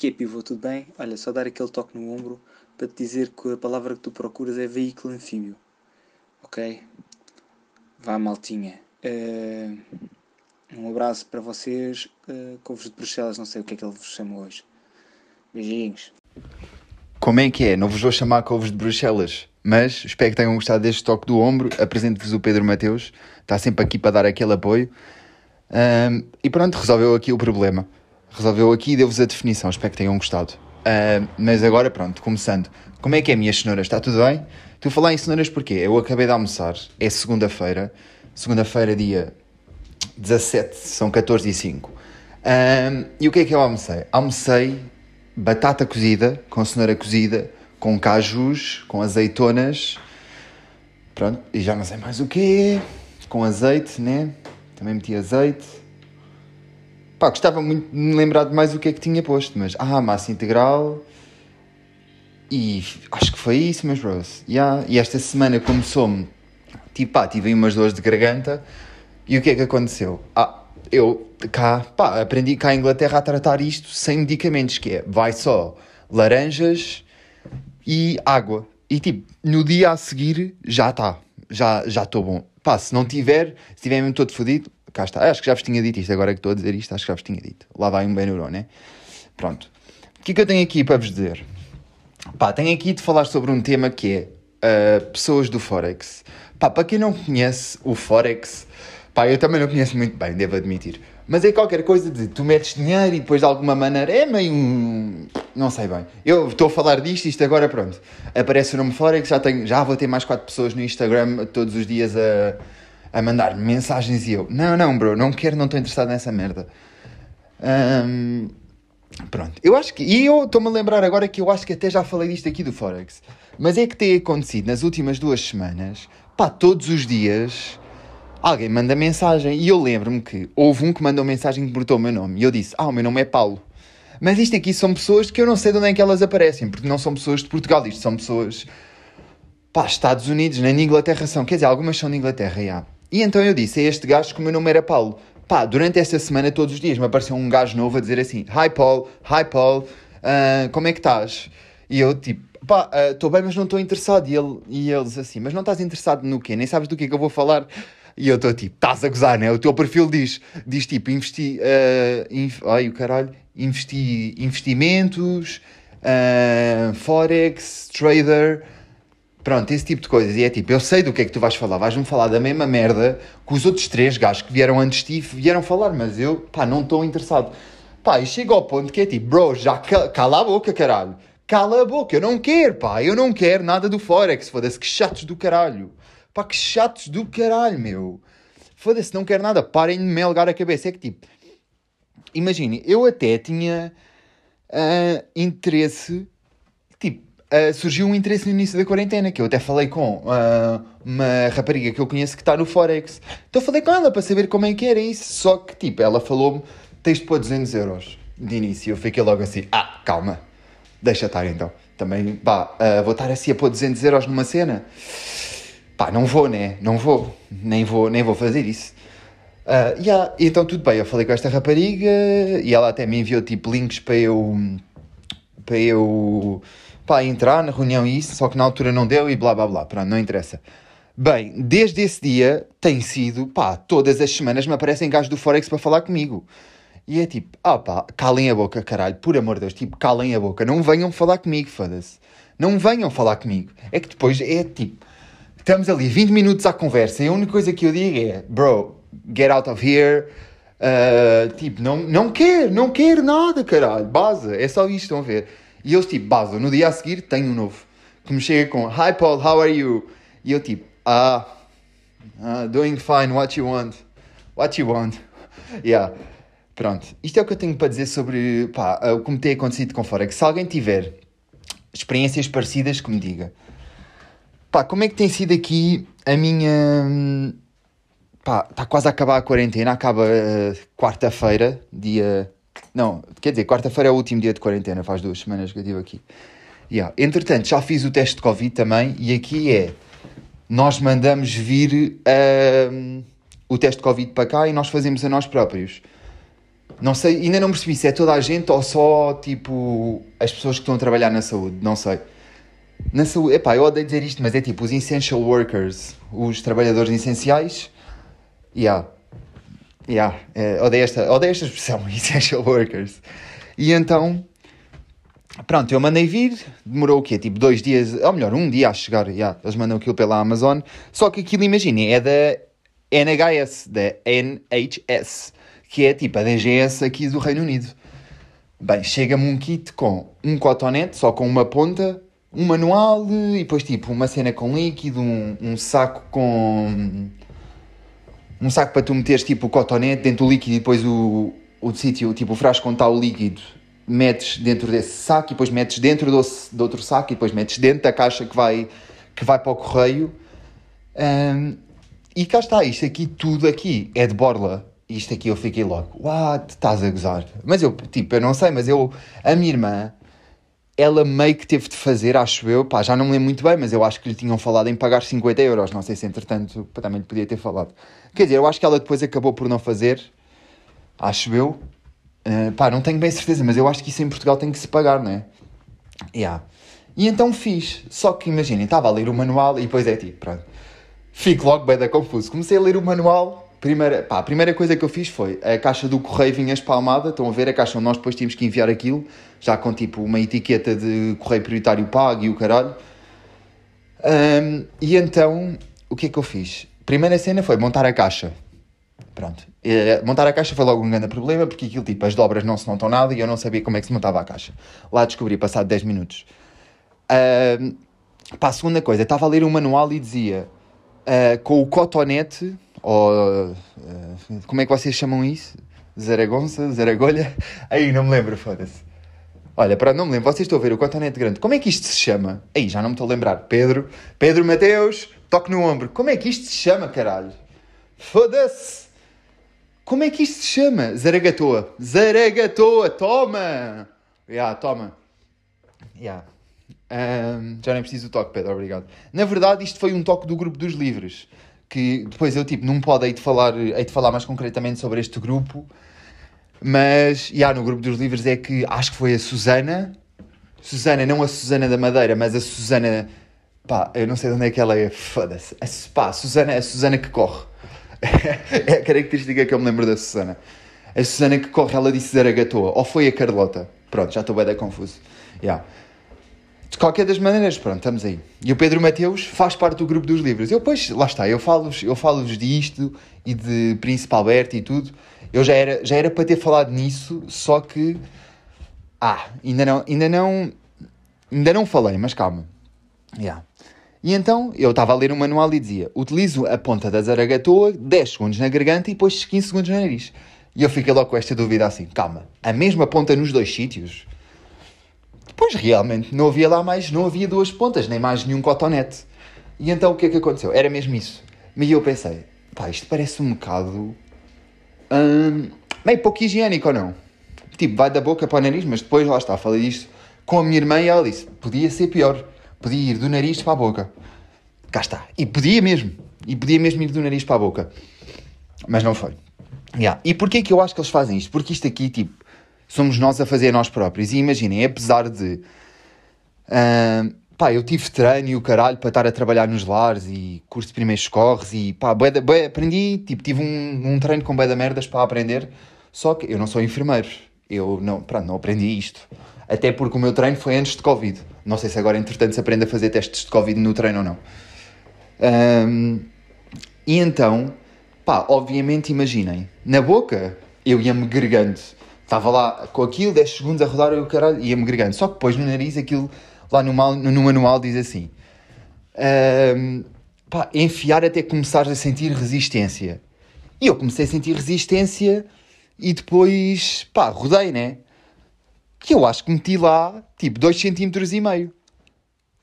que é, pivô? Tudo bem? Olha, só dar aquele toque no ombro para te dizer que a palavra que tu procuras é veículo anfíbio. Ok? Vá, maltinha. Uh, um abraço para vocês. Uh, couves de Bruxelas, não sei o que é que ele vos chama hoje. Beijinhos. Como é que é? Não vos vou chamar couves de Bruxelas, mas espero que tenham gostado deste toque do ombro. Apresento-vos o Pedro Mateus, está sempre aqui para dar aquele apoio. Um, e pronto, resolveu aqui o problema. Resolveu aqui e deu-vos a definição. Espero que tenham gostado. Uh, mas agora, pronto, começando. Como é que é, minhas cenouras? Está tudo bem? Tu a falar em cenouras porquê? Eu acabei de almoçar. É segunda-feira. Segunda-feira, dia 17, são 14 e 5. Um, e o que é que eu almocei? Almocei batata cozida, com cenoura cozida, com cajus, com azeitonas. Pronto, e já não sei mais o quê. Com azeite, né? Também meti azeite. Pá, gostava muito de me lembrar de mais o que é que tinha posto, mas. Ah, massa integral. E acho que foi isso, meus bros. Yeah. E esta semana começou-me. Tipo, pá, tive umas dores de garganta. E o que é que aconteceu? Ah, eu cá, pá, aprendi cá em Inglaterra a tratar isto sem medicamentos, que é, vai só laranjas e água. E tipo, no dia a seguir já está, já estou bom. Pá, se não tiver, se estiver mesmo todo fodido, cá está. Acho que já vos tinha dito isto, agora que estou a dizer isto, acho que já vos tinha dito. Lá vai um Benuró, né? Pronto. O que é que eu tenho aqui para vos dizer? Pá, tenho aqui de falar sobre um tema que é uh, pessoas do Forex. Pá, para quem não conhece o Forex, pá, eu também não conheço muito bem, devo admitir. Mas é qualquer coisa de tu metes dinheiro e depois de alguma maneira é meio. Não sei bem. Eu estou a falar disto, isto agora pronto. Aparece o nome Forex, já, tenho, já vou ter mais 4 pessoas no Instagram todos os dias a a mandar mensagens e eu, não, não, bro, não quero, não estou interessado nessa merda. Um, pronto, eu acho que, e eu estou-me a lembrar agora que eu acho que até já falei disto aqui do Forex, mas é que tem acontecido nas últimas duas semanas, pá, todos os dias alguém manda mensagem e eu lembro-me que houve um que mandou mensagem que botou o meu nome e eu disse, ah, o meu nome é Paulo. Mas isto aqui são pessoas que eu não sei de onde é que elas aparecem, porque não são pessoas de Portugal, isto são pessoas, pá, Estados Unidos, nem de Inglaterra são, quer dizer, algumas são de Inglaterra, já. E então eu disse a este gajo que o meu nome era Paulo. Pá, durante esta semana, todos os dias, me apareceu um gajo novo a dizer assim: Hi Paul, hi Paul, uh, como é que estás? E eu tipo, pá, estou uh, bem, mas não estou interessado. E, ele, e eles assim, mas não estás interessado no quê? Nem sabes do que é que eu vou falar? E eu estou tipo, estás a gozar, né? O teu perfil diz, diz tipo, investi, uh, inf, ai o caralho, investi, investimentos, uh, forex, trader, Pronto, esse tipo de coisas. E é tipo, eu sei do que é que tu vais falar. Vais-me falar da mesma merda que os outros três gajos que vieram antes de ti vieram falar, mas eu, pá, não estou interessado. Pá, e chega ao ponto que é tipo, bro, já cala a boca, caralho. Cala a boca, eu não quero, pá, eu não quero nada do Forex. Foda-se, que chatos do caralho. Pá, que chatos do caralho, meu. Foda-se, não quero nada. Parem de me algar a cabeça. É que tipo, imagine, eu até tinha uh, interesse uh, surgiu um interesse no início da quarentena, que eu até falei com uh, uma rapariga que eu conheço que está no Forex. Então falei com ela para saber como é que era isso. Só que, tipo, ela falou-me, tens de pôr 200 euros de início. Eu fiquei logo assim, ah, calma, deixa estar então. Também, pá, uh, vou estar assim a pôr 200 euros numa cena? Pá, não vou, né? Não vou. Nem vou, nem vou fazer isso. Uh, yeah, então tudo bem, eu falei com esta rapariga e ela até me enviou tipo links para eu para eu para entrar na reunião e isso, só que na altura não deu e blá blá blá, pronto, não interessa. Bem, desde esse dia tem sido, pá, todas as semanas me aparecem gajos do Forex para falar comigo. E é tipo, ah pá, calem a boca, caralho, por amor de Deus, tipo, calem a boca, não venham falar comigo, foda-se. Não venham falar comigo. É que depois é tipo, estamos ali 20 minutos à conversa e a única coisa que eu digo é, bro, get out of here. Uh, tipo, não, não quero, não quero nada, caralho, base, é só isto, estão a ver. E eles tipo, base, no dia a seguir tenho um novo. Que me chega com Hi Paul, how are you? E eu tipo, ah, uh, doing fine, what you want? What you want? yeah. Pronto, isto é o que eu tenho para dizer sobre pá, o que me tem acontecido com Forex. Se alguém tiver experiências parecidas, que me diga. Pá, como é que tem sido aqui a minha. Pá, está quase a acabar a quarentena, acaba uh, quarta-feira, dia não, quer dizer, quarta-feira é o último dia de quarentena, faz duas semanas que eu estive aqui. Yeah. Entretanto, já fiz o teste de Covid também, e aqui é: nós mandamos vir uh, o teste de Covid para cá e nós fazemos a nós próprios. Não sei, ainda não percebi se é toda a gente ou só, tipo, as pessoas que estão a trabalhar na saúde, não sei. Na saúde, epá, eu odeio dizer isto, mas é tipo os essential workers, os trabalhadores essenciais. Yeah. Yeah. É, odeio, esta, odeio esta expressão, essential workers. E então, pronto, eu mandei vir, demorou o quê? Tipo dois dias, ou melhor, um dia a chegar. Yeah, eles mandam aquilo pela Amazon. Só que aquilo, imaginem, é da NHS, da NHS, que é tipo a DGS aqui do Reino Unido. Bem, chega-me um kit com um cotonete, só com uma ponta, um manual e depois tipo uma cena com líquido, um, um saco com. Um saco para tu meteres tipo o cotonete dentro do líquido e depois o, o sítio, tipo o frasco com tal líquido, metes dentro desse saco e depois metes dentro do, do outro saco e depois metes dentro da caixa que vai, que vai para o correio. Um, e cá está, isto aqui, tudo aqui é de borla. Isto aqui eu fiquei logo, what, estás a gozar? Mas eu, tipo, eu não sei, mas eu, a minha irmã, ela meio que teve de fazer, acho eu, pá, já não me lembro muito bem, mas eu acho que lhe tinham falado em pagar 50 euros, não sei se entretanto também lhe podia ter falado. Quer dizer, eu acho que ela depois acabou por não fazer, acho eu. Uh, pá, não tenho bem certeza, mas eu acho que isso em Portugal tem que se pagar, não é? Yeah. E então fiz, só que imaginem, estava a ler o manual e depois é tipo, pronto, fico logo bem da confuso. Comecei a ler o manual, primeira, pá, a primeira coisa que eu fiz foi a caixa do correio vinha espalmada, estão a ver a caixa onde nós depois tínhamos que enviar aquilo, já com tipo uma etiqueta de correio prioritário pago e o caralho. Um, e então, o que é que eu fiz? Primeira cena foi montar a caixa. Pronto. E, montar a caixa foi logo um grande problema, porque aquilo tipo, as dobras não se notam nada e eu não sabia como é que se montava a caixa. Lá descobri, passado 10 minutos. Um, a segunda coisa, estava a ler o manual e dizia uh, com o cotonete, ou uh, como é que vocês chamam isso? Zaragonça, Zaragolha? Aí não me lembro, foda-se. Olha, para não me lembro, vocês estão a ver o cotonete grande. Como é que isto se chama? Aí já não me estou a lembrar. Pedro, Pedro Mateus, toque no ombro. Como é que isto se chama, caralho? Foda-se! Como é que isto se chama? Zaragatoa. Zaragatoa, toma! Ya, yeah, toma. Ya. Yeah. Um, já nem preciso do toque, Pedro, obrigado. Na verdade, isto foi um toque do grupo dos livres. Que depois eu, tipo, não pode hei de falar, hei de falar mais concretamente sobre este grupo. Mas, já, yeah, no grupo dos livros é que acho que foi a Susana. Susana, não a Susana da Madeira, mas a Susana. Pá, eu não sei de onde é que ela é. Foda-se. Pá, a Susana, a Susana que corre. é a característica que eu me lembro da Susana. A Susana que corre, ela disse Zaragatoa. Ou foi a Carlota? Pronto, já estou bem da confuso. Yeah. De qualquer das maneiras, pronto, estamos aí. E o Pedro Mateus faz parte do grupo dos livros. Eu, pois, lá está, eu falo-vos eu falo disto e de Príncipe Alberto e tudo. Eu já era, já era para ter falado nisso, só que. Ah, ainda não, ainda não, ainda não falei, mas calma. Yeah. E então eu estava a ler o manual e dizia: utilizo a ponta da zaragatoa 10 segundos na garganta e depois 15 segundos no nariz. E eu fiquei logo com esta dúvida assim: calma, a mesma ponta nos dois sítios? Pois realmente não havia lá mais, não havia duas pontas, nem mais nenhum cotonete. E então o que é que aconteceu? Era mesmo isso. E eu pensei, pá, isto parece um bocado. Hum, meio pouco higiênico ou não? Tipo, vai da boca para o nariz, mas depois lá está, falei disto com a minha irmã e ela disse: podia ser pior, podia ir do nariz para a boca. Cá está. E podia mesmo, e podia mesmo ir do nariz para a boca. Mas não foi. Yeah. E porquê que eu acho que eles fazem isto? Porque isto aqui, tipo, somos nós a fazer nós próprios. E imaginem, apesar de. Uh, pá, eu tive treino e o caralho para estar a trabalhar nos lares e curso de primeiros corres e pá, bué, bué, aprendi, tipo, tive um, um treino com bué da merdas para aprender, só que eu não sou enfermeiro, eu não, pronto, não aprendi isto. Até porque o meu treino foi antes de Covid. Não sei se agora, entretanto, se aprende a fazer testes de Covid no treino ou não. Um, e então, pá, obviamente, imaginem, na boca eu ia-me gregando Estava lá com aquilo, 10 segundos a rodar e o caralho ia-me gregando. Só que depois no nariz aquilo, lá no, mal, no manual diz assim: um, pá, enfiar até começares a sentir resistência. E eu comecei a sentir resistência e depois, pá, rodei, né? Que eu acho que meti lá, tipo, 2 cm e meio.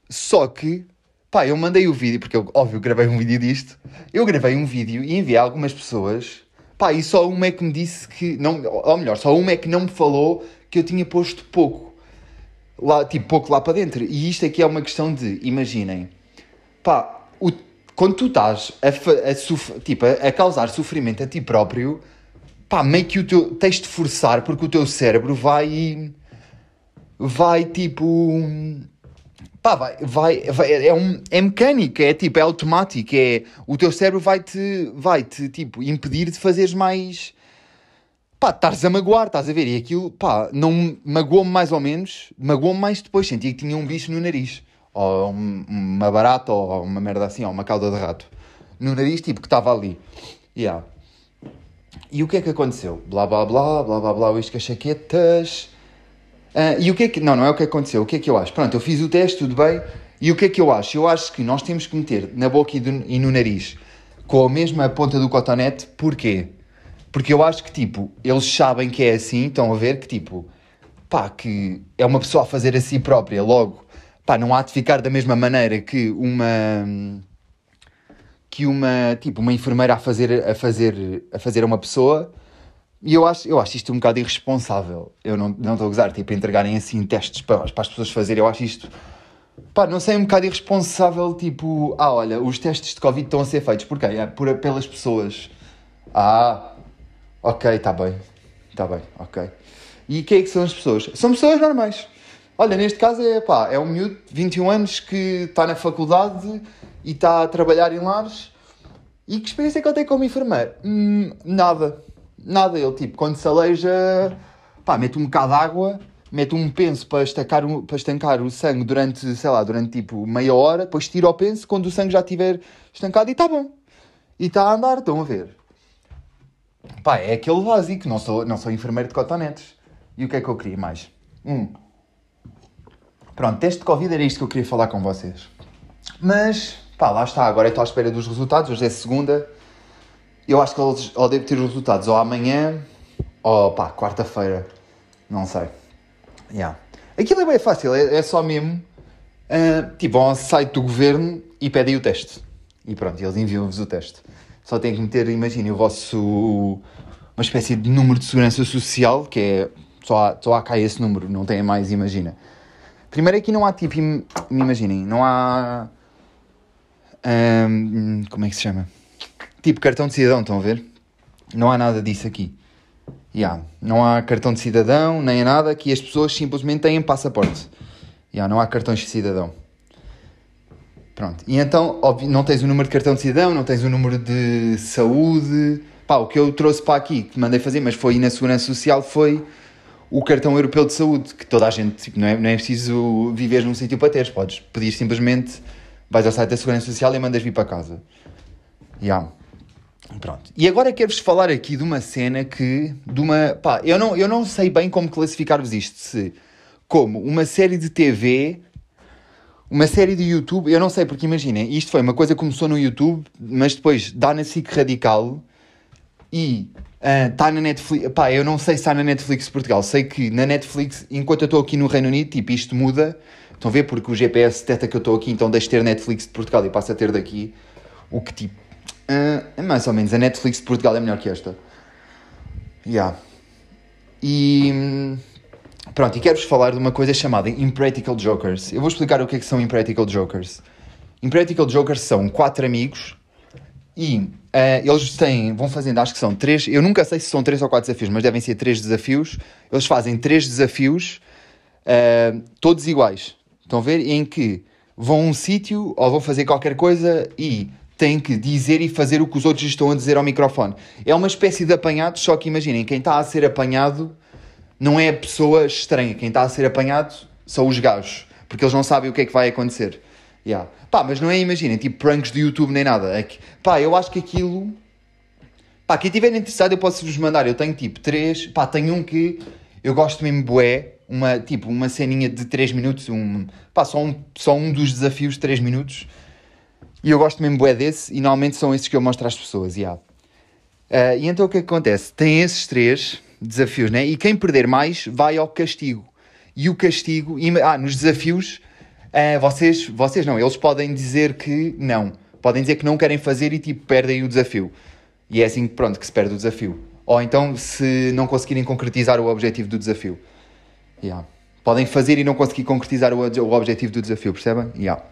Só que, pá, eu mandei o vídeo, porque eu, óbvio, gravei um vídeo disto. Eu gravei um vídeo e enviei a algumas pessoas Pá, e só uma é que me disse que. Não, ou melhor, só uma é que não me falou que eu tinha posto pouco. Lá, tipo, pouco lá para dentro. E isto aqui é uma questão de, imaginem, pá, o, quando tu estás a, a, tipo, a, a causar sofrimento a ti próprio, pá, meio que o teu, tens de forçar porque o teu cérebro vai, vai tipo, pá, vai, vai, vai é, um, é mecânico, é tipo, é automático, é, o teu cérebro vai-te, vai-te, tipo, impedir de fazeres mais, pá, estares a magoar, estás a ver, e aquilo, pá, não magoou-me mais ou menos, magoou-me mais depois, senti que tinha um bicho no nariz, ou uma barata, ou uma merda assim, ou uma cauda de rato, no nariz, tipo, que estava ali, yeah. E o que é que aconteceu? Blá blá blá, blá blá blá, uísque as chaquetas. Uh, e o que é que. Não, não é o que aconteceu. O que é que eu acho? Pronto, eu fiz o teste, tudo bem. E o que é que eu acho? Eu acho que nós temos que meter na boca e, do, e no nariz com a mesma ponta do cotonete. Porquê? Porque eu acho que, tipo, eles sabem que é assim, estão a ver que, tipo, pá, que é uma pessoa a fazer a si própria, logo, pá, não há de ficar da mesma maneira que uma que uma, tipo, uma enfermeira a fazer a fazer a fazer a uma pessoa. E eu acho, eu acho isto um bocado irresponsável. Eu não, não estou a gozar, tipo, entregarem assim testes para, para as pessoas fazerem. Eu acho isto, pá, não sei, um bocado irresponsável. Tipo, ah, olha, os testes de Covid estão a ser feitos. Porquê? É por, pelas pessoas. Ah, ok, está bem. Está bem, ok. E quem é que são as pessoas? São pessoas normais. Olha, neste caso é, pá, é um miúdo de 21 anos que está na faculdade e está a trabalhar em lares. E que experiência é que ele tem como enfermeiro? Hum, nada. Nada. Ele, tipo, quando se aleija, pá, mete um bocado de água, mete um penso para estancar, para estancar o sangue durante, sei lá, durante tipo meia hora, depois tira o penso quando o sangue já estiver estancado e está bom. E está a andar, estão a ver. Pá, é aquele básico, não sou, não sou enfermeiro de cotonetes. E o que é que eu queria mais? Hum. Pronto, teste de Covid era isto que eu queria falar com vocês. Mas Pá, lá está, agora estou à espera dos resultados, hoje é segunda. Eu acho que eles ou devo ter os resultados ou amanhã ou pá, quarta-feira. Não sei. Yeah. Aquilo é bem fácil, é, é só mesmo. Uh, tipo, vão ao site do governo e pedem o teste. E pronto, eles enviam-vos o teste. Só têm que meter, imaginem, o vosso. uma espécie de número de segurança social, que é. Só há, só há cá esse número, não tem mais, imagina. Primeiro aqui não há tipo. Imaginem, não há um, como é que se chama? Tipo cartão de cidadão, estão a ver? Não há nada disso aqui. Yeah. Não há cartão de cidadão, nem nada, que as pessoas simplesmente têm passaporte. Yeah, não há cartões de cidadão. Pronto. E então, óbvio, não tens o número de cartão de cidadão, não tens o número de saúde. Pá, o que eu trouxe para aqui, que mandei fazer, mas foi na Segurança Social, foi o cartão europeu de saúde, que toda a gente, tipo, não, é, não é preciso viver num sítio para teres, podes pedir simplesmente vais ao site da Segurança Social e mandas vir para casa. Yeah. Pronto. E agora quero-vos falar aqui de uma cena que. De uma. Pá, eu não, eu não sei bem como classificar-vos isto. Se, como uma série de TV, uma série de YouTube. Eu não sei, porque imaginem, isto foi uma coisa que começou no YouTube, mas depois dá na SIC Radical e está uh, na Netflix. Pá, eu não sei se está na Netflix Portugal. Sei que na Netflix, enquanto eu estou aqui no Reino Unido, tipo, isto muda Estão a ver? Porque o GPS detecta que eu estou aqui, então deixo de ter Netflix de Portugal e passo a ter daqui. O que tipo. Uh, mais ou menos. A Netflix de Portugal é melhor que esta. Yeah. E. Pronto, e quero-vos falar de uma coisa chamada Impractical Jokers. Eu vou explicar o que é que são Impractical Jokers. Impractical Jokers são quatro amigos e uh, eles têm, vão fazendo, acho que são três, eu nunca sei se são três ou quatro desafios, mas devem ser três desafios. Eles fazem três desafios, uh, todos iguais. Estão a ver? Em que vão a um sítio ou vão fazer qualquer coisa e têm que dizer e fazer o que os outros estão a dizer ao microfone. É uma espécie de apanhado, só que imaginem, quem está a ser apanhado não é a pessoa estranha, quem está a ser apanhado são os gajos, porque eles não sabem o que é que vai acontecer. Yeah. Pá, mas não é, imaginem, tipo pranks do YouTube nem nada. É que, pá, eu acho que aquilo. Pá, quem estiver interessado eu posso vos mandar. Eu tenho tipo três. Pá, tenho um que eu gosto mesmo bué uma, tipo, uma ceninha de 3 minutos, um, pá, só, um, só um dos desafios de 3 minutos. E eu gosto mesmo bué desse, e normalmente são esses que eu mostro às pessoas, yeah. Uh, e então o que, é que acontece? Tem esses três desafios, né? E quem perder mais vai ao castigo. E o castigo, e, ah, nos desafios, uh, vocês, vocês não, eles podem dizer que não. Podem dizer que não querem fazer e tipo perdem o desafio. E é assim, pronto, que se perde o desafio. Ou então se não conseguirem concretizar o objetivo do desafio. Yeah. Podem fazer e não conseguir concretizar o, o objetivo do desafio, percebem? Yeah.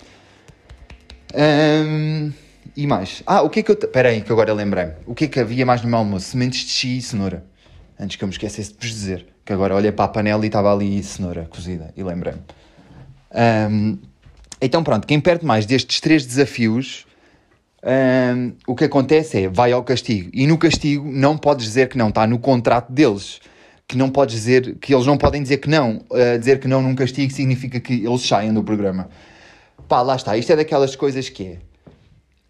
Um, e mais. Ah, o que é que eu. Espera aí, que agora lembrei-me. O que é que havia mais no meu almoço? Sementes de chia e cenoura. Antes que eu me esquecesse de vos dizer. Que agora olhei para a panela e estava ali cenoura cozida. E lembrei-me. Um, então pronto, quem perde mais destes três desafios, um, o que acontece é vai ao castigo. E no castigo não podes dizer que não, está no contrato deles. Que não podes dizer, que eles não podem dizer que não. Uh, dizer que não num castigo significa que eles saiam do programa. Pá, lá está. Isto é daquelas coisas que é.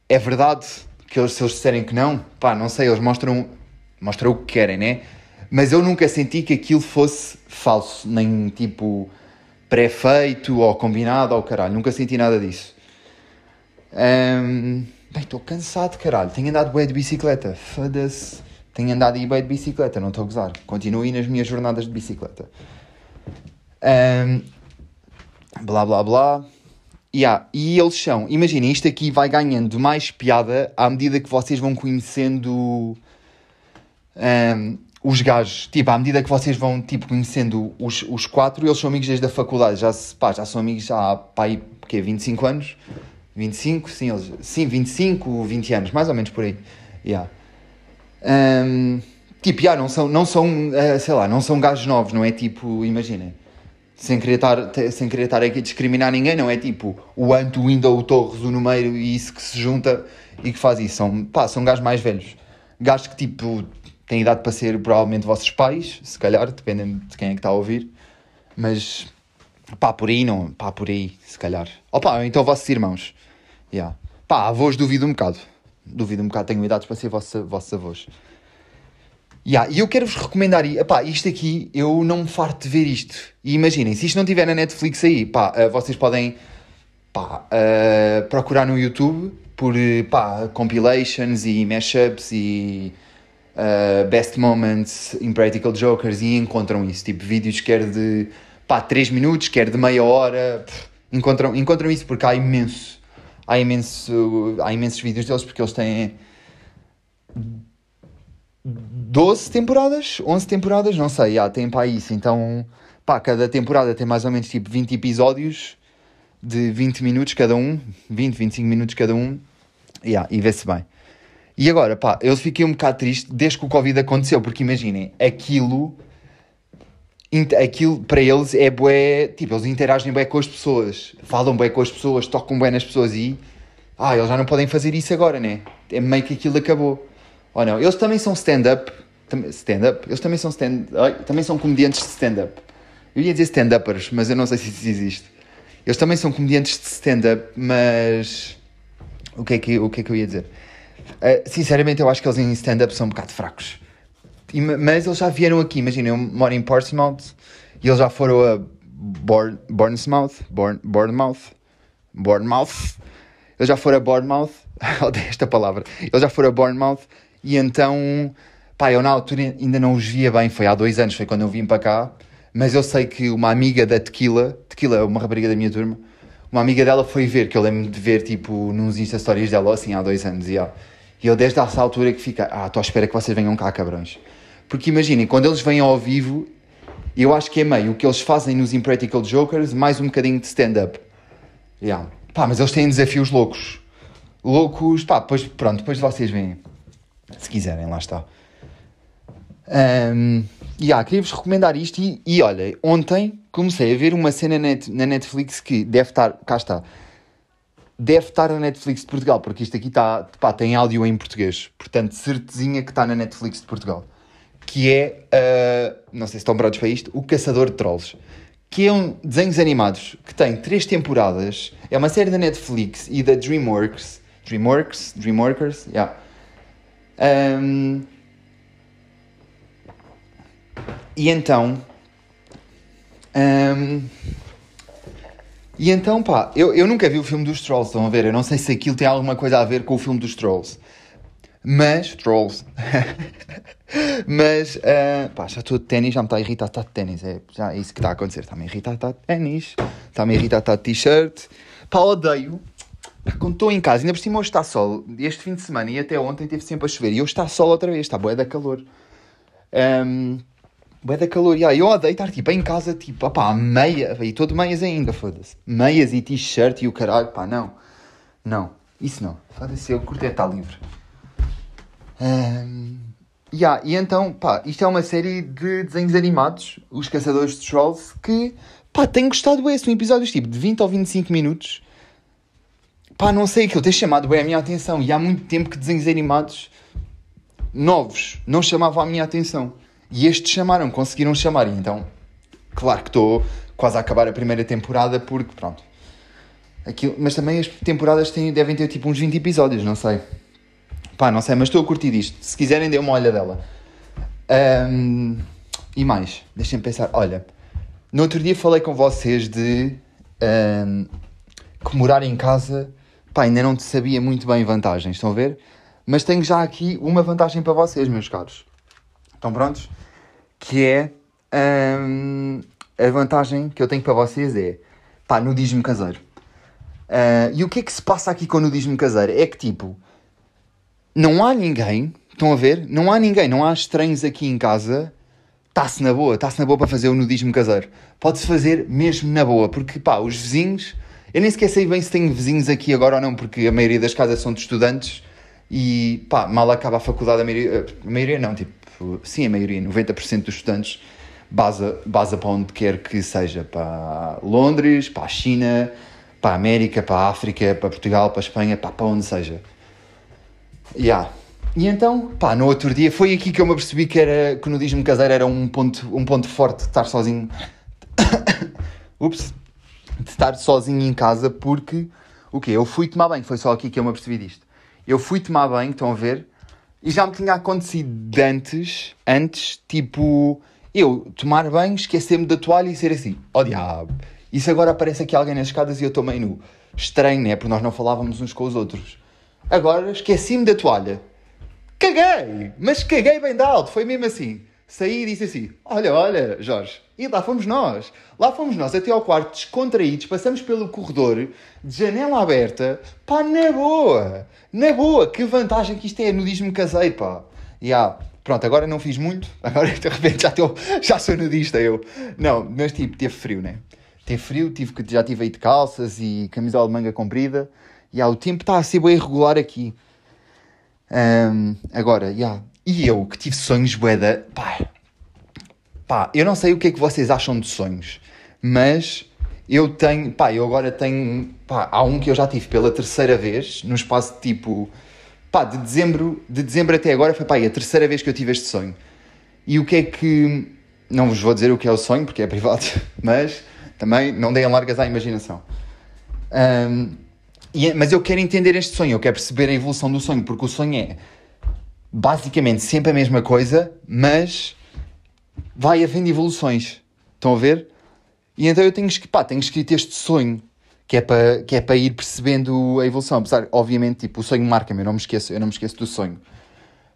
É verdade que eles, se eles disserem que não, pá, não sei, eles mostram, mostram o que querem, né? Mas eu nunca senti que aquilo fosse falso, nem tipo pré-feito ou combinado ou caralho. Nunca senti nada disso. Um, bem, estou cansado, caralho. Tenho andado bem de bicicleta. Foda-se. Tenho andado bem de bicicleta, não estou a gozar. Continuo aí nas minhas jornadas de bicicleta. Um, blá blá blá. Yeah. E eles são, imaginem, isto aqui vai ganhando mais piada à medida que vocês vão conhecendo um, os gajos, tipo, à medida que vocês vão, tipo, conhecendo os, os quatro, eles são amigos desde a faculdade, já, pá, já são amigos há, pá, aí, quê, 25 anos? 25? Sim, eles, sim, 25, 20 anos, mais ou menos por aí. Yeah. Um, tipo, yeah, não são, não são uh, sei lá, não são gajos novos, não é tipo, imaginem, sem querer, estar, sem querer estar aqui a discriminar ninguém, não é tipo o Anto, o Window, o Torres, o Numeiro e isso que se junta e que faz isso. São, pá, são gajos mais velhos. Gajos que tipo têm idade para ser provavelmente vossos pais, se calhar, dependendo de quem é que está a ouvir. Mas, pá, por aí não, pá, por aí, se calhar. Ou pá, então vossos irmãos. Yeah. Pá, avós duvido um bocado. Duvido um bocado, tenho idades para ser vossa, vossos avós. Yeah, e eu quero-vos recomendar, epá, isto aqui, eu não me farto de ver isto. E imaginem, se isto não tiver na Netflix aí, pá, uh, vocês podem pá, uh, procurar no YouTube por pá, compilations e mashups e uh, best moments, impractical jokers e encontram isso, tipo vídeos quer de pá, 3 minutos, quer de meia hora, pff, encontram, encontram isso porque há imenso, há imenso, há imensos vídeos deles porque eles têm 12 temporadas, 11 temporadas, não sei, há tem para isso, então pá, cada temporada tem mais ou menos tipo 20 episódios de 20 minutos cada um, 20, 25 minutos cada um, yeah, e vê-se bem. E agora, pá, eu fiquei um bocado triste desde que o Covid aconteceu, porque imaginem, aquilo, aquilo para eles é bué, tipo, eles interagem bem com as pessoas, falam bem com as pessoas, tocam bem nas pessoas e, ah, eles já não podem fazer isso agora, né? É meio que aquilo acabou. Ou não, eles também são stand-up, stand-up, eles também são stand também são comediantes de stand-up. Eu ia dizer stand-uppers, mas eu não sei se isso existe. Eles também são comediantes de stand-up, mas o que, é que, o que é que eu ia dizer? Uh, sinceramente, eu acho que eles em stand-up são um bocado fracos. E, mas eles já vieram aqui, imagina, eu moro em Portsmouth e eles já foram a Bournemouth, Bournemouth, Bournemouth. Eles já foram a Bournemouth, odeio esta palavra. Eles já foram a Bournemouth e então, pá, eu na altura ainda não os via bem, foi há dois anos, foi quando eu vim para cá. Mas eu sei que uma amiga da Tequila, Tequila é uma rapariga da minha turma, uma amiga dela foi ver, que eu lembro de ver tipo nos Insta Stories dela assim há dois anos. E, ó, e eu desde essa altura que fica, ah, estou à espera que vocês venham cá, cabrões. Porque imaginem, quando eles vêm ao vivo, eu acho que é meio o que eles fazem nos Impractical Jokers, mais um bocadinho de stand-up. Yeah. Pá, mas eles têm desafios loucos. Loucos, pá, depois, pronto, depois vocês veem. Se quiserem, lá está. Um, yeah, queria-vos recomendar isto e, e olha, ontem comecei a ver uma cena net, na Netflix que deve estar, cá está, deve estar na Netflix de Portugal, porque isto aqui está, pá, tem áudio em português, portanto, certezinha que está na Netflix de Portugal, que é, uh, não sei se estão parados para isto, O Caçador de Trolls, que é um desenhos animados que tem três temporadas, é uma série da Netflix e da DreamWorks, DreamWorks, DreamWorkers, yeah. Um, e então. Um, e então, pá, eu, eu nunca vi o filme dos Trolls, estão a ver? Eu não sei se aquilo tem alguma coisa a ver com o filme dos Trolls. Mas. Trolls. Mas. Uh, pá, já estou de ténis, já me está a irritar estar de ténis. É, já é isso que está a acontecer. Está-me a irritar estar de ténis. Está-me a irritar estar de t-shirt. Pá, odeio. Quando estou em casa, ainda por cima hoje está sol. Este fim de semana e até ontem teve sempre a chover. E hoje está sol outra vez. Está boa da calor. Um, da calor. Yeah, eu odeio estar tipo em casa, tipo, opá, meia, e todo meias ainda, foda-se. Meias e t-shirt e o caralho, pá, não. Não. Isso não. Foda-se, eu curto é estar livre. Um, yeah, e então, pá, isto é uma série de desenhos animados, Os Caçadores de Trolls, que, pá, tenho gostado esse. Um episódio tipo de 20 ou 25 minutos. Pá, não sei, aquilo tem chamado bem a minha atenção. E há muito tempo que desenhos animados novos não chamavam a minha atenção. E estes chamaram, conseguiram chamar. E então, claro que estou quase a acabar a primeira temporada, porque, pronto. Aquilo, mas também as temporadas têm, devem ter tipo uns 20 episódios, não sei. Pá, não sei, mas estou a curtir disto. Se quiserem, dê uma olha dela. Um, e mais, deixem-me pensar. Olha, no outro dia falei com vocês de um, que morar em casa, pá, ainda não te sabia muito bem vantagens, estão a ver? Mas tenho já aqui uma vantagem para vocês, meus caros. Estão prontos? Que é um, a vantagem que eu tenho para vocês é pá, nudismo caseiro. Uh, e o que é que se passa aqui com o nudismo caseiro? É que tipo, não há ninguém, estão a ver? Não há ninguém, não há estranhos aqui em casa. Está-se na boa, está-se na boa para fazer o nudismo caseiro. Pode-se fazer mesmo na boa, porque pá, os vizinhos. Eu nem sequer sei bem se tenho vizinhos aqui agora ou não, porque a maioria das casas são de estudantes e pá, mal acaba a faculdade, a maioria, a maioria não, tipo, sim, a maioria, 90% dos estudantes basa, basa para onde quer que seja, para Londres, para a China, para a América, para a África, para Portugal, para a Espanha, pá, para onde seja. Yeah. E então, pá, no outro dia foi aqui que eu me apercebi que, era, que o nudismo caseiro era um ponto, um ponto forte de estar sozinho. Ups. De estar sozinho em casa porque, o quê? Eu fui tomar banho, foi só aqui que eu me apercebi disto. Eu fui tomar banho, estão a ver? E já me tinha acontecido antes, antes, tipo, eu tomar banho, esquecer-me da toalha e ser assim, oh, diabo. Isso agora aparece aqui alguém nas escadas e eu estou meio nu. Estranho, né? Porque nós não falávamos uns com os outros. Agora esqueci-me da toalha. Caguei! Mas caguei bem de alto, foi mesmo assim. Saí e disse assim: Olha, olha, Jorge. E lá fomos nós. Lá fomos nós até ao quarto, descontraídos, passamos pelo corredor, de janela aberta. Pá, na boa! Na boa! Que vantagem que isto é, nudismo caseiro, pá. E yeah. Pronto, agora não fiz muito, agora de repente já, estou, já sou nudista eu. Não, mas tipo, teve frio, né? Teve frio, tive, já tive aí de calças e camisola de manga comprida. E yeah, o tempo está a ser bem irregular aqui. Um, agora, yeah. E eu que tive sonhos boeda, pá, pá, eu não sei o que é que vocês acham de sonhos, mas eu tenho, pá, eu agora tenho, pá, há um que eu já tive pela terceira vez, no espaço de tipo pá, de dezembro, de dezembro até agora foi pá, a terceira vez que eu tive este sonho. E o que é que. Não vos vou dizer o que é o sonho, porque é privado, mas também não deem largas à imaginação. Um, e, é, mas eu quero entender este sonho, eu quero perceber a evolução do sonho, porque o sonho é basicamente sempre a mesma coisa, mas vai havendo evoluções. Estão a ver? E então eu tenho, pá, tenho escrito este sonho que é para que é para ir percebendo a evolução. Apesar, obviamente, tipo, o sonho marca-me, eu não me esqueço, eu não me esqueço do sonho.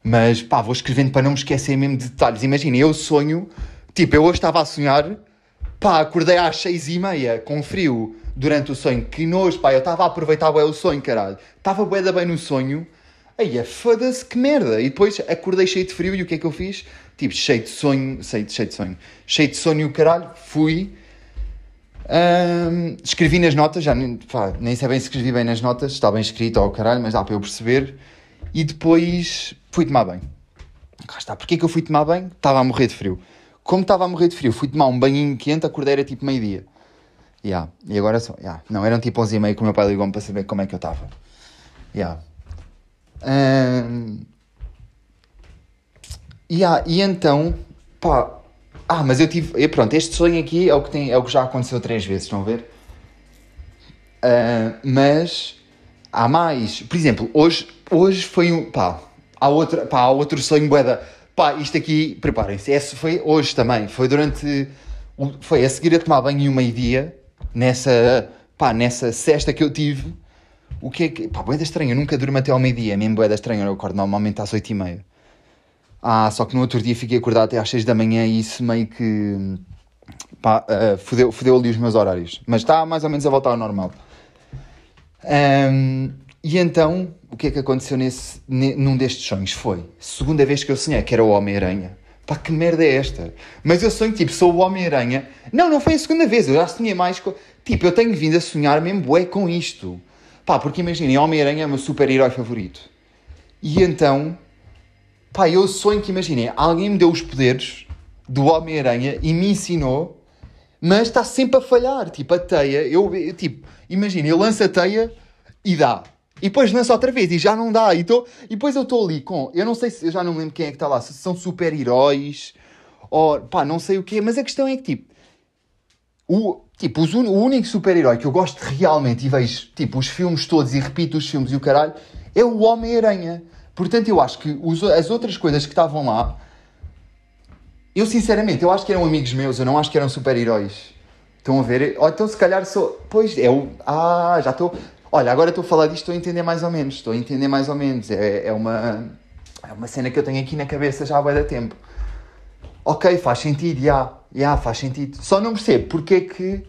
Mas pá, vou escrevendo para não me esquecer mesmo de detalhes. Imagina, eu sonho, tipo, eu hoje estava a sonhar, pá, acordei às seis e meia com frio durante o sonho, que nojo, pá, eu estava a aproveitar bem o sonho, caralho. Estava bué bem no sonho, aí é foda-se que merda. E depois acordei cheio de frio e o que é que eu fiz? Tipo, cheio de sonho, cheio cheio de sonho, cheio de sonho, caralho, fui um, escrevi nas notas, já nem, pá, nem sei bem se escrevi bem nas notas, está bem escrito ao caralho, mas dá para eu perceber. E depois fui tomar banho. Cá está, porquê que eu fui tomar banho? Estava a morrer de frio. Como estava a morrer de frio, fui tomar um banhinho quente, acordei era tipo meio-dia. Yeah. E agora só, yeah. não, eram tipo 11 e meia que o meu pai ligou-me para saber como é que eu estava. Yeah. Um... Yeah. E então, pá, ah, mas eu tive. Pronto, este sonho aqui é o que, tem, é o que já aconteceu três vezes, estão a ver? Uh, mas há mais. Por exemplo, hoje, hoje foi um. Pá, há, outra, pá, há outro sonho, boeda. Pá, isto aqui, preparem-se. Esse foi hoje também. Foi durante. Foi a seguir a tomar banho e o meio-dia, nessa. Pá, nessa cesta que eu tive. O que é que. Pá, boeda estranha. Eu nunca durmo até ao meio-dia. Mesmo boeda estranha. Eu acordo normalmente às oito e meia. Ah, só que no outro dia fiquei acordado até às 6 da manhã e isso meio que. pá, uh, fodeu, fodeu ali os meus horários. Mas está mais ou menos a voltar ao normal. Um, e então, o que é que aconteceu nesse, num destes sonhos? Foi segunda vez que eu sonhei que era o Homem-Aranha. Pá, que merda é esta? Mas eu sonho, tipo, sou o Homem-Aranha. Não, não foi a segunda vez, eu já sonhei mais com. Tipo, eu tenho vindo a sonhar mesmo bué com isto. Pá, porque imaginem, Homem-Aranha é o meu super-herói favorito. E então, pá, eu sonho que imaginem, alguém me deu os poderes do Homem-Aranha e me ensinou, mas está sempre a falhar. Tipo, a teia, eu, eu tipo, imagina, eu lanço a teia e dá. E depois lança outra vez e já não dá. E, tô, e depois eu estou ali com. Eu não sei se. Eu já não lembro quem é que está lá. Se são super-heróis ou. pá, não sei o quê. Mas a questão é que, tipo. O, tipo, os, o único super-herói que eu gosto realmente e vejo, tipo, os filmes todos e repito os filmes e o caralho, é o Homem-Aranha. Portanto, eu acho que os, as outras coisas que estavam lá. Eu, sinceramente, eu acho que eram amigos meus. Eu não acho que eram super-heróis. Estão a ver? Ou então, se calhar, sou. Pois, é o. Ah, já estou. Olha, agora estou a falar disto, estou a entender mais ou menos. Estou a entender mais ou menos. É, é, uma, é uma cena que eu tenho aqui na cabeça já há bem tempo. Ok, faz sentido, já. Já, faz sentido. Só não percebo porque é que.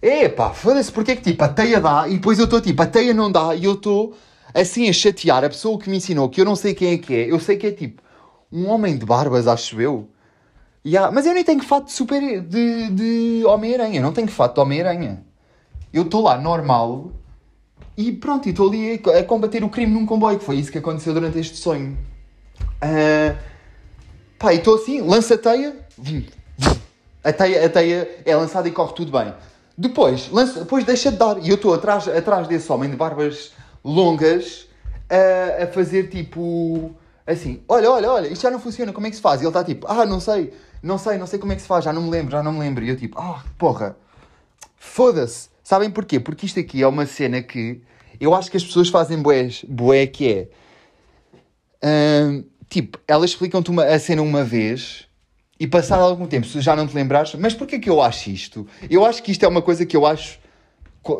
Epá, foda-se, porque é que tipo, a teia dá e depois eu estou tipo, a teia não dá e eu estou assim a chatear a pessoa que me ensinou, que eu não sei quem é que é. Eu sei que é tipo um homem de barbas, acho eu. Yeah, mas eu nem tenho fato de super. de, de Homem-Aranha, não tenho fato de Homem-Aranha. Eu estou lá normal e pronto, e estou ali a, a, combater o crime num comboio, que foi isso que aconteceu durante este sonho. Uh, pá, e estou assim, lança a teia, a teia, a teia é lançada e corre tudo bem. Depois, lança, depois deixa de dar, e eu estou atrás, atrás desse homem de barbas longas a, a fazer tipo assim: olha, olha, olha, isto já não funciona, como é que se faz? E ele está tipo: ah, não sei, não sei, não sei como é que se faz, já não me lembro, já não me lembro. E eu tipo: ah, porra, foda-se. Sabem porquê? Porque isto aqui é uma cena que eu acho que as pessoas fazem boés, boé que é. Hum, tipo, elas explicam-te a cena uma vez e passado algum tempo, se já não te lembrares, mas porquê que eu acho isto? Eu acho que isto é uma coisa que eu acho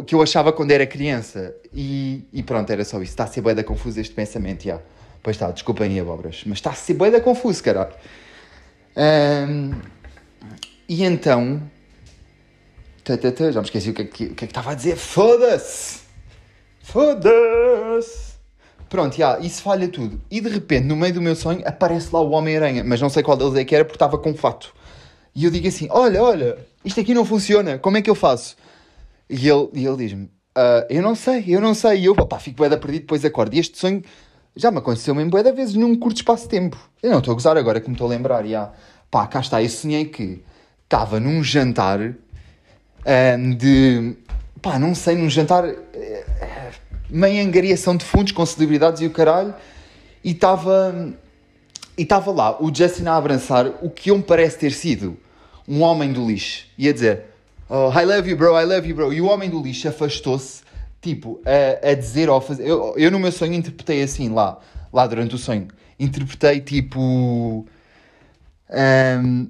que eu achava quando era criança e, e pronto, era só isso. Está a ser bué da confuso este pensamento, já. Pois está, desculpem aí, abobras, mas está a ser bué da confuso, caralho. Hum, e então, já me esqueci o que, é que, o que é que estava a dizer. Foda-se! Foda-se! Pronto, já, isso falha tudo. E de repente, no meio do meu sonho, aparece lá o Homem-Aranha, mas não sei qual deles é que era porque estava com fato. E eu digo assim: Olha, olha, isto aqui não funciona, como é que eu faço? E ele, e ele diz-me: uh, Eu não sei, eu não sei. E eu, pá, fico bué da perdido, depois acordo. E este sonho já me aconteceu mesmo bué da vezes num curto espaço de tempo. Eu não estou a gozar agora que me estou a lembrar, já. Pá, cá está, eu sonhei que estava num jantar um, de. pá, não sei, num jantar. Uh, meio angariação de fundos com celebridades e o caralho. E estava. E estava lá o Justin a abraçar o que me parece ter sido um homem do lixo. E a dizer: oh, I love you, bro, I love you, bro. E o homem do lixo afastou-se, tipo, a, a dizer ou fazer. Eu, eu no meu sonho interpretei assim lá, lá durante o sonho. Interpretei tipo. Um,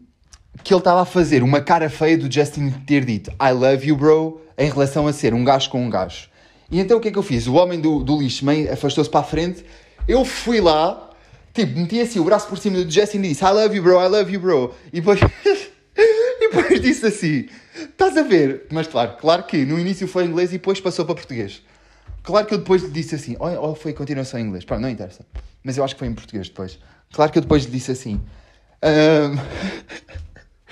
que ele estava a fazer uma cara feia do Justin ter dito I love you, bro, em relação a ser um gajo com um gajo. E então o que é que eu fiz? O homem do, do lixo meio afastou-se para a frente, eu fui lá, tipo, meti assim o braço por cima do Justin e disse I love you, bro, I love you, bro. E depois, e depois disse assim: Estás a ver? Mas claro, claro que no início foi em inglês e depois passou para português. Claro que eu depois lhe disse assim, ou, ou foi continuação em inglês, Pá, não interessa. Mas eu acho que foi em português depois. Claro que eu depois lhe disse assim. Um...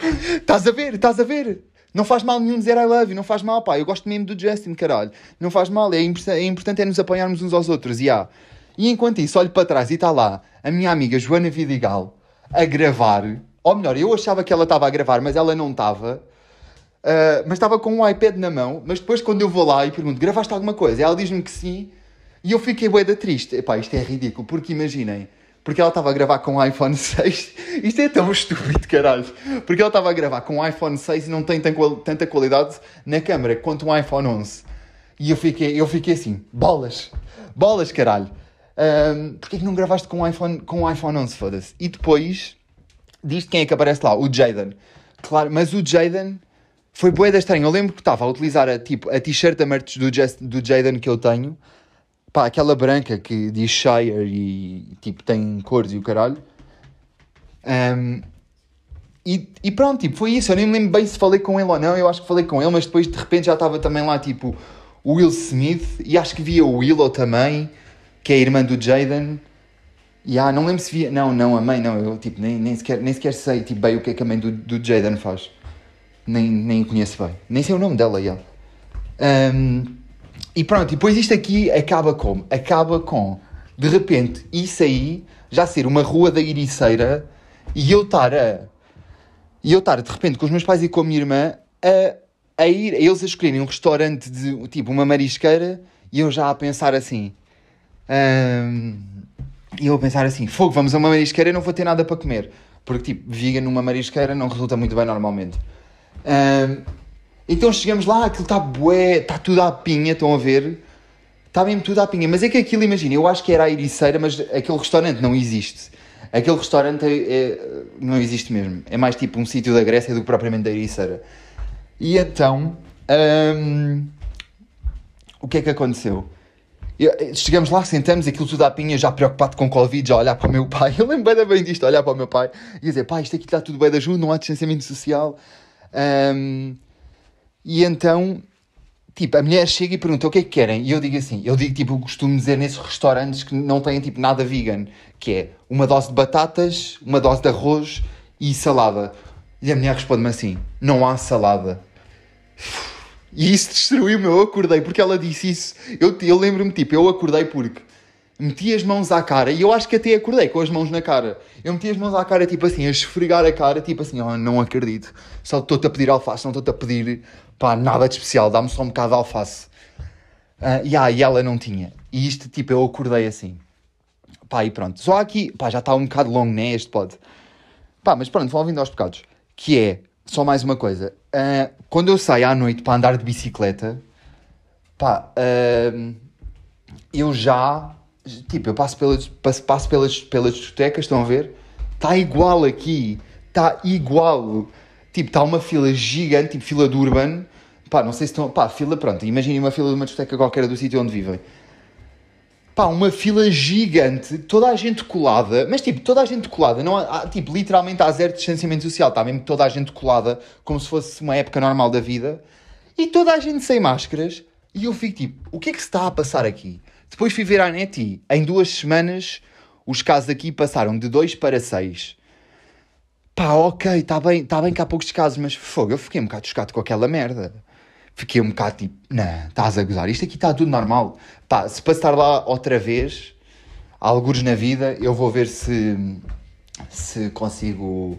Estás a ver? Estás a ver? Não faz mal nenhum dizer I love you, não faz mal, pá. Eu gosto mesmo do Justin, caralho. Não faz mal, é, é importante é nos apanharmos uns aos outros, e há. E enquanto isso, olho para trás e está lá a minha amiga Joana Vidigal a gravar. Ou melhor, eu achava que ela estava a gravar, mas ela não estava. Uh, mas estava com um iPad na mão. Mas depois, quando eu vou lá e pergunto, gravaste alguma coisa? Ela diz-me que sim. E eu fiquei bué da triste. Epá, isto é ridículo, porque imaginem porque ela estava a gravar com o iPhone 6. Isto é tão estúpido, caralho. Porque ela estava a gravar com o iPhone 6 e não tem tanta qualidade na câmera quanto um iPhone 11. E eu fiquei, eu fiquei assim, bolas, bolas, caralho. Um, Porquê que não gravaste com o iPhone, com o iPhone 11, foda-se? E depois, diz quem é que aparece lá? O Jaden. Claro, mas o Jaden foi boeda estranho. Eu lembro que estava a utilizar a, tipo, a t-shirt da merch do, do Jaden que eu tenho pá, aquela branca que diz Shire e tipo tem cores e o caralho. Um, e, e, pronto, tipo, foi isso. Eu nem me lembro bem se falei com ele ou não. Eu acho que falei com ele, mas depois de repente já estava também lá, tipo, o Will Smith. E acho que via o Willow também, que é a irmã do Jaden. E ah, não lembro se via. Não, não, a mãe, não. Eu tipo, nem, nem, sequer, nem sequer sei tipo, bem o que é que a mãe do, do Jaden faz. Nem, nem conheço bem. Nem sei o nome dela, já. Um, e pronto, e depois isto aqui acaba como? Acaba com, de repente, isso aí já ser uma rua da Iriceira e eu estar a. E eu estar de repente com os meus pais e com a minha irmã a, a ir, a eles a escolherem um restaurante de tipo uma marisqueira e eu já a pensar assim. hum, e eu a pensar assim: fogo, vamos a uma marisqueira não vou ter nada para comer. Porque tipo, vegan numa marisqueira não resulta muito bem normalmente. Hum, então chegamos lá, aquilo está bué, está tudo à pinha, estão a ver? Está mesmo tudo à pinha. Mas é que aquilo, imagina, eu acho que era a Ericeira, mas aquele restaurante não existe. Aquele restaurante é- é- não existe mesmo. É mais tipo um sítio da Grécia do que propriamente da Ericeira. E então, hum, o que é que aconteceu? Eu- chegamos lá, sentamos, aquilo tudo à pinha, já preocupado com Covid, já olhar para o meu pai. Eu lembro bem, disto, olhar para o meu pai e dizer: pai, isto aqui está tudo bem de ajuda, não há distanciamento social. Hum, e então, tipo, a mulher chega e pergunta o que é que querem. E eu digo assim: eu digo, tipo, eu costumo dizer nesses restaurantes que não têm, tipo, nada vegan, que é uma dose de batatas, uma dose de arroz e salada. E a mulher responde-me assim: não há salada. E isso destruiu-me, eu acordei porque ela disse isso. Eu, eu lembro-me, tipo, eu acordei porque meti as mãos à cara e eu acho que até acordei com as mãos na cara. Eu meti as mãos à cara, tipo assim, a esfregar a cara, tipo assim, oh, não acredito. Só estou-te a pedir alface, não estou-te a pedir, pá, nada de especial, dá-me só um bocado de alface. Ah, e, ah, e ela não tinha. E isto, tipo, eu acordei assim. Pá, e pronto. Só aqui, pá, já está um bocado longo, né, este pod. Pá, mas pronto, vão vindo aos pecados. Que é, só mais uma coisa. ah, quando eu saio à noite para andar de bicicleta, pá, ah, eu já, tipo, eu passo pelas, passo, passo pelas, pelas discotecas, estão a ver? Está igual aqui, está igual. Tipo, está uma fila gigante, tipo fila do Urban. Pá, não sei se estão, pá, fila, pronto, imaginem uma fila de uma discoteca qualquer do sítio onde vivem. Pá, uma fila gigante, toda a gente colada, mas tipo, toda a gente colada, não há, tipo, literalmente há zero distanciamento social, está mesmo toda a gente colada, como se fosse uma época normal da vida, e toda a gente sem máscaras, e eu fico tipo, o que é que se está a passar aqui? Depois fui ver à net e, em duas semanas, os casos aqui passaram de 2 para 6. Pá, ok, está bem, tá bem que há poucos casos, mas fogo, eu fiquei um bocado chocado com aquela merda. Fiquei um bocado tipo, não, estás a gozar, isto aqui está tudo normal. Pá, se passar lá outra vez, algures na vida, eu vou ver se, se consigo,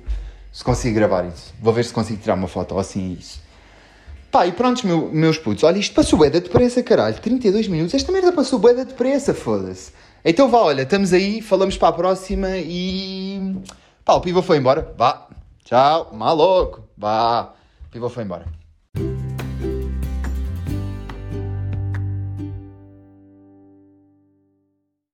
se consigo gravar isso. Vou ver se consigo tirar uma foto ou assim isso. Pá, e prontos, meu, meus putos, olha, isto passou bué da depressa, caralho, 32 minutos, esta merda passou bué da depressa, foda-se. Então vá, olha, estamos aí, falamos para a próxima e... Pá, o pivô foi embora. Vá. Tchau. Maluco. Vá. O pivô foi embora.